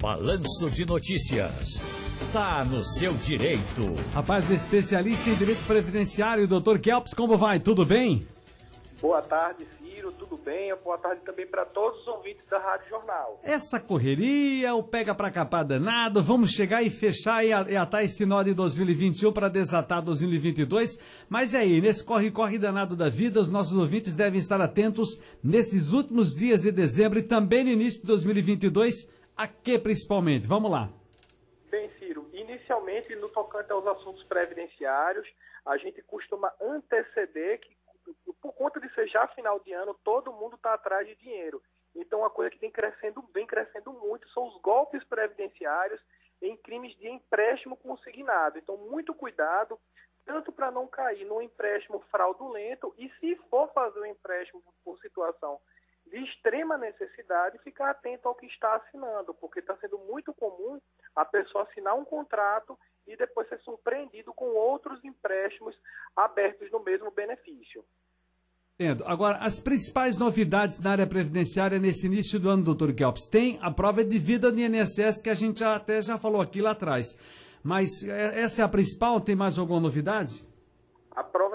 Balanço de Notícias. Tá no seu direito. Rapaz, o especialista em direito previdenciário, doutor Kelps, como vai? Tudo bem? Boa tarde, Ciro, tudo bem? Boa tarde também para todos os ouvintes da Rádio Jornal. Essa correria, o pega pra capar danado, vamos chegar e fechar e, e atar esse nó de 2021 para desatar 2022. Mas é aí, nesse corre-corre danado da vida, os nossos ouvintes devem estar atentos nesses últimos dias de dezembro e também no início de 2022 a que principalmente? Vamos lá. Bem, Ciro, inicialmente no tocante aos assuntos previdenciários, a gente costuma anteceder que, por conta de ser já final de ano, todo mundo está atrás de dinheiro. Então, uma coisa que tem crescendo, vem crescendo muito são os golpes previdenciários em crimes de empréstimo consignado. Então, muito cuidado, tanto para não cair no empréstimo fraudulento e, se for fazer um empréstimo por situação de extrema necessidade ficar atento ao que está assinando, porque está sendo muito comum a pessoa assinar um contrato e depois ser surpreendido com outros empréstimos abertos no mesmo benefício. Entendo. Agora, as principais novidades na área previdenciária nesse início do ano, doutor Kelps, tem a prova de vida do INSS, que a gente já, até já falou aqui lá atrás. Mas é, essa é a principal? Tem mais alguma novidade? A prova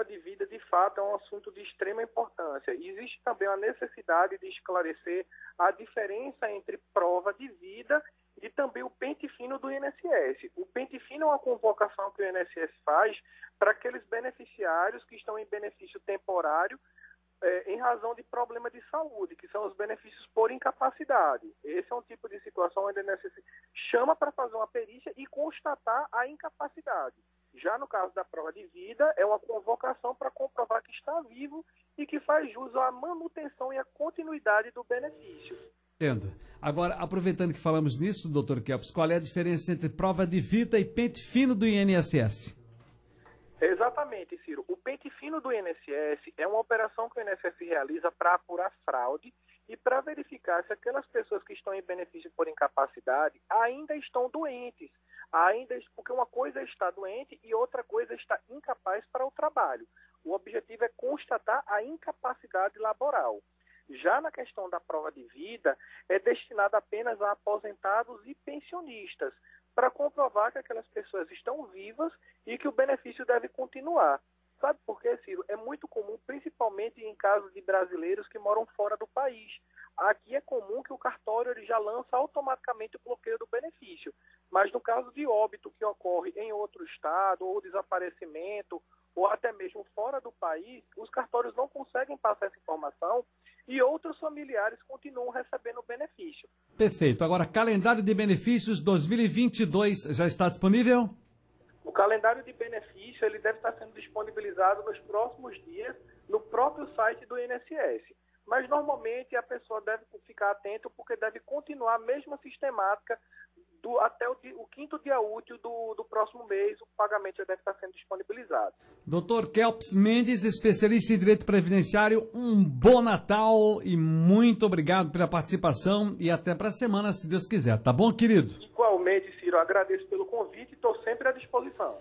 fato, é um assunto de extrema importância. Existe também a necessidade de esclarecer a diferença entre prova de vida e também o pente fino do INSS. O pente fino é uma convocação que o INSS faz para aqueles beneficiários que estão em benefício temporário é, em razão de problema de saúde, que são os benefícios por incapacidade. Esse é um tipo de situação onde o INSS chama para fazer uma perícia e constatar a incapacidade. Já no caso da prova de vida, é uma convocação para comprovar que está vivo e que faz jus à manutenção e à continuidade do benefício. Entendo. Agora, aproveitando que falamos nisso, doutor Kelps, qual é a diferença entre prova de vida e pente fino do INSS? Exatamente, Ciro. O pente fino do INSS é uma operação que o INSS realiza para apurar fraude e para verificar se aquelas pessoas que estão em benefício por incapacidade ainda estão doentes ainda porque uma coisa é estar doente e outra coisa é estar incapaz para o trabalho. O objetivo é constatar a incapacidade laboral. Já na questão da prova de vida, é destinada apenas a aposentados e pensionistas, para comprovar que aquelas pessoas estão vivas e que o benefício deve continuar. Sabe por quê, Ciro? É muito comum, principalmente em casos de brasileiros que moram fora do país. Aqui é comum que o cartório ele já lança automaticamente o bloqueio do benefício. Mas no caso de óbito que ocorre em outro estado, ou desaparecimento, ou até mesmo fora do país, os cartórios não conseguem passar essa informação e outros familiares continuam recebendo o benefício. Perfeito. Agora, calendário de benefícios 2022 já está disponível? O calendário de benefício ele deve estar sendo disponibilizado nos próximos dias no próprio site do INSS. Mas normalmente a pessoa deve ficar atento porque deve continuar a mesma sistemática do, até o, o, quinto dia útil do, do, próximo mês, o pagamento já deve estar sendo disponibilizado. Doutor Kelps Mendes, especialista em direito previdenciário, um bom Natal e muito obrigado pela participação e até para a semana, se Deus quiser. Tá bom, querido? Igualmente, Ciro, agradeço pelo convite e estou sempre à disposição.